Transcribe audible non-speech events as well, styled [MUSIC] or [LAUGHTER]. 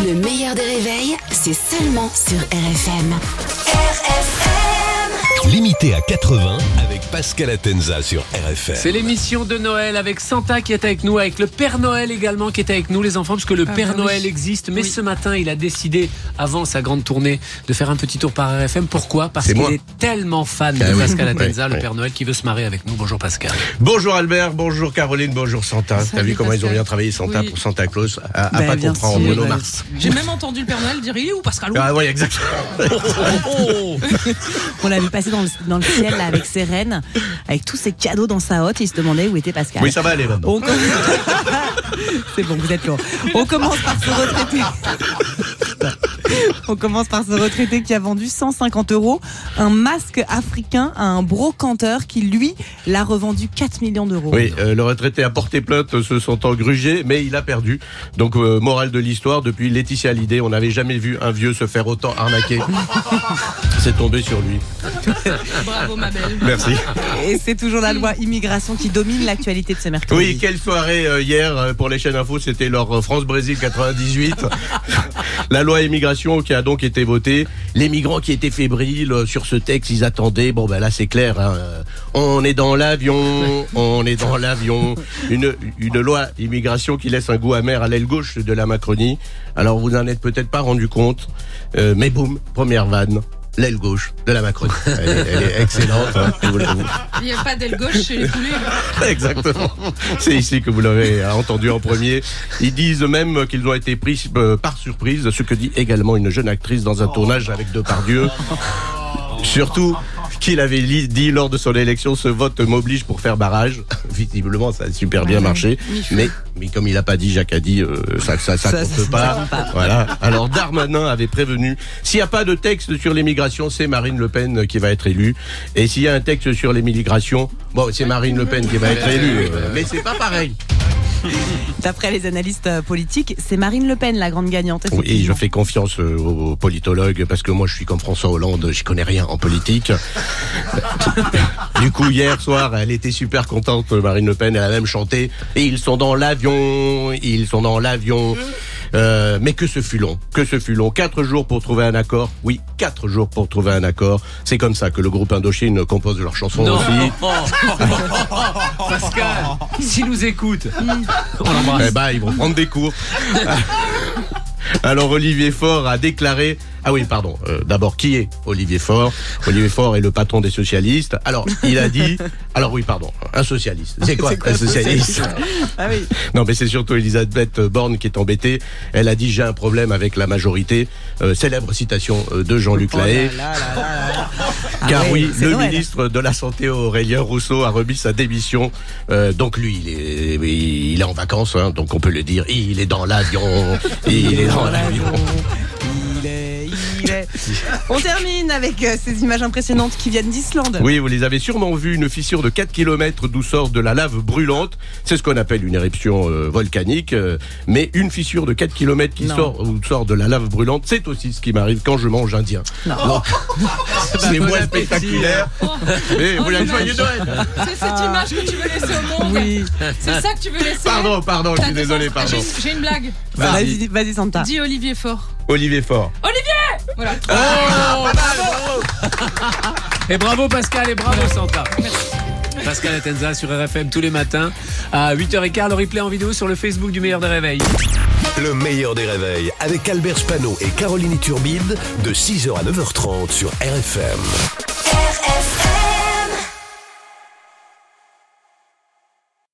Le meilleur des réveils, c'est seulement sur RFM. RFM Limité à 80 avec Pascal Atenza sur RFM. C'est l'émission de Noël avec Santa qui est avec nous, avec le Père Noël également qui est avec nous, les enfants, parce que le Ah, Père bah oui. Noël existe. Mais Oui. ce matin, il a décidé, avant sa grande tournée, de faire un petit tour par RFM. Pourquoi? Parce qu'il est tellement fan Ah de oui. Pascal Atenza, le. Père Noël, qui veut se marrer avec nous. Bonjour Pascal. Bonjour Albert, bonjour Caroline, bonjour Santa. T'as vu comment ils ont bien travaillé Santa Oui. pour Santa Claus à, à Ben, pas comprendre Bruno. Mars. J'ai même entendu le Père Noël dire il est où Pascal? Ah oui, exactement. [LAUGHS] On l'a vu passer dans le, dans le ciel là, avec ses rennes, avec tous ses cadeaux dans sa hotte. Il se demandait où était Pascal. Oui, ça va aller maintenant. On com- [LAUGHS] C'est bon, vous êtes lourd. On commence par se retraiter. [LAUGHS] On commence par ce retraité qui a vendu 150 euros un masque africain à un brocanteur qui, lui, l'a revendu 4 millions d'euros. Oui, euh, le retraité a porté plainte se sentant grugé, mais il a perdu. Donc, euh, morale de l'histoire, depuis Laetitia Hallyday, on n'avait jamais vu un vieux se faire autant arnaquer. [LAUGHS] C'est tombé sur lui. Bravo ma belle. Merci. Et c'est toujours la loi immigration qui domine l'actualité de ce mercredi. Oui, quelle soirée euh, hier pour les chaînes info, c'était leur France-Brésil 98. La loi immigration qui a donc été votée. Les migrants qui étaient fébriles euh, sur ce texte, ils attendaient. Bon ben là c'est clair. hein, euh, On est dans l'avion, on est dans l'avion. Une, une loi immigration qui laisse un goût amer à l'aile gauche de la Macronie. Alors vous n'en êtes peut-être pas rendu compte, euh, mais boum, première vanne. L'aile gauche de la Macronie. Elle, est- elle est excellente. hein, vous Il n'y a pas d'aile gauche chez les poulets. [LAUGHS] Exactement. C'est ici que vous l'avez euh, entendu en premier. Ils disent même qu'ils ont été pris euh, par surprise, ce que dit également une jeune actrice dans un tournage avec Depardieu. Surtout qu'il avait dit lors de son élection, ce vote m'oblige pour faire barrage. [LAUGHS] Visiblement, ça a super bien marché. Mais, mais comme il n'a pas dit, Jacques a dit, euh, ça, ça, ça, Ça, compte pas. pas. Voilà. Alors Darmanin avait prévenu, s'il n'y a pas de texte sur l'immigration, c'est Marine Le Pen qui va être élue. Et s'il y a un texte sur l'immigration, bon, c'est Marine Le Pen qui va être élue. Mais c'est pas pareil. [LAUGHS] D'après les analystes euh, politiques, c'est Marine Le Pen la grande gagnante. Oui, je fais confiance euh, aux politologues parce que moi je suis comme François Hollande, je connais rien en politique. [LAUGHS] du coup, hier soir, elle était super contente, Marine Le Pen, elle a même chanté. Et ils sont dans l'avion, ils sont dans l'avion. Euh, mais que ce fut long, que ce fut long. Quatre jours pour trouver un accord. Oui, quatre jours pour trouver un accord. C'est comme ça que le groupe Indochine compose leurs chansons Non aussi. [LAUGHS] Pascal, s'il nous écoute, on [LAUGHS] l'embrasse. Eh ben, ils vont prendre des cours. [LAUGHS] Alors Olivier Faure a déclaré. Ah oui, pardon. euh, D'abord, qui est Olivier Faure? Olivier Faure est le patron des socialistes. Alors, il a dit. [LAUGHS] Alors oui, pardon. Un socialiste. C'est quoi, un socialiste? Ah oui. Non, mais c'est surtout Elisabeth Borne qui est embêtée. Elle a dit j'ai un problème avec la majorité. Euh, célèbre citation euh, de Jean-Luc Lahaye. là là là là. [LAUGHS] Ah Car oui, le Noël. ministre de la Santé Aurélien Rousseau a remis sa démission. Euh, donc lui, il est, il est en vacances, hein, donc on peut le dire. Il est dans l'avion. Il est dans l'avion. On termine avec euh, ces images impressionnantes qui viennent d'Islande. Oui, vous les avez sûrement vus, une fissure de 4 km d'où sort de la lave brûlante. C'est ce qu'on appelle une éruption euh, volcanique. euh, mais une fissure de 4 km qui Non. sort, où sort de la lave brûlante, c'est aussi ce qui m'arrive quand je mange indien. Non. [LAUGHS] C'est moins spectaculaire. Mais vous voulez un joyeux Noël C'est cette image que tu veux laisser au monde. Oui. C'est ça que tu veux laisser. Pardon, pardon, je suis désolé, pardon. J'ai- une blague. Vas-y, vas-y Santa. Dis Olivier Fort. Olivier Faure. Voilà. Et bravo Pascal et bravo Santa. Pascal Atenza sur RFM tous les matins à 8h15. Le replay en vidéo sur le Facebook du meilleur des réveils. Le meilleur des réveils avec Albert Spano et Caroline Turbide de 6h à 9h30 sur RFM. RFM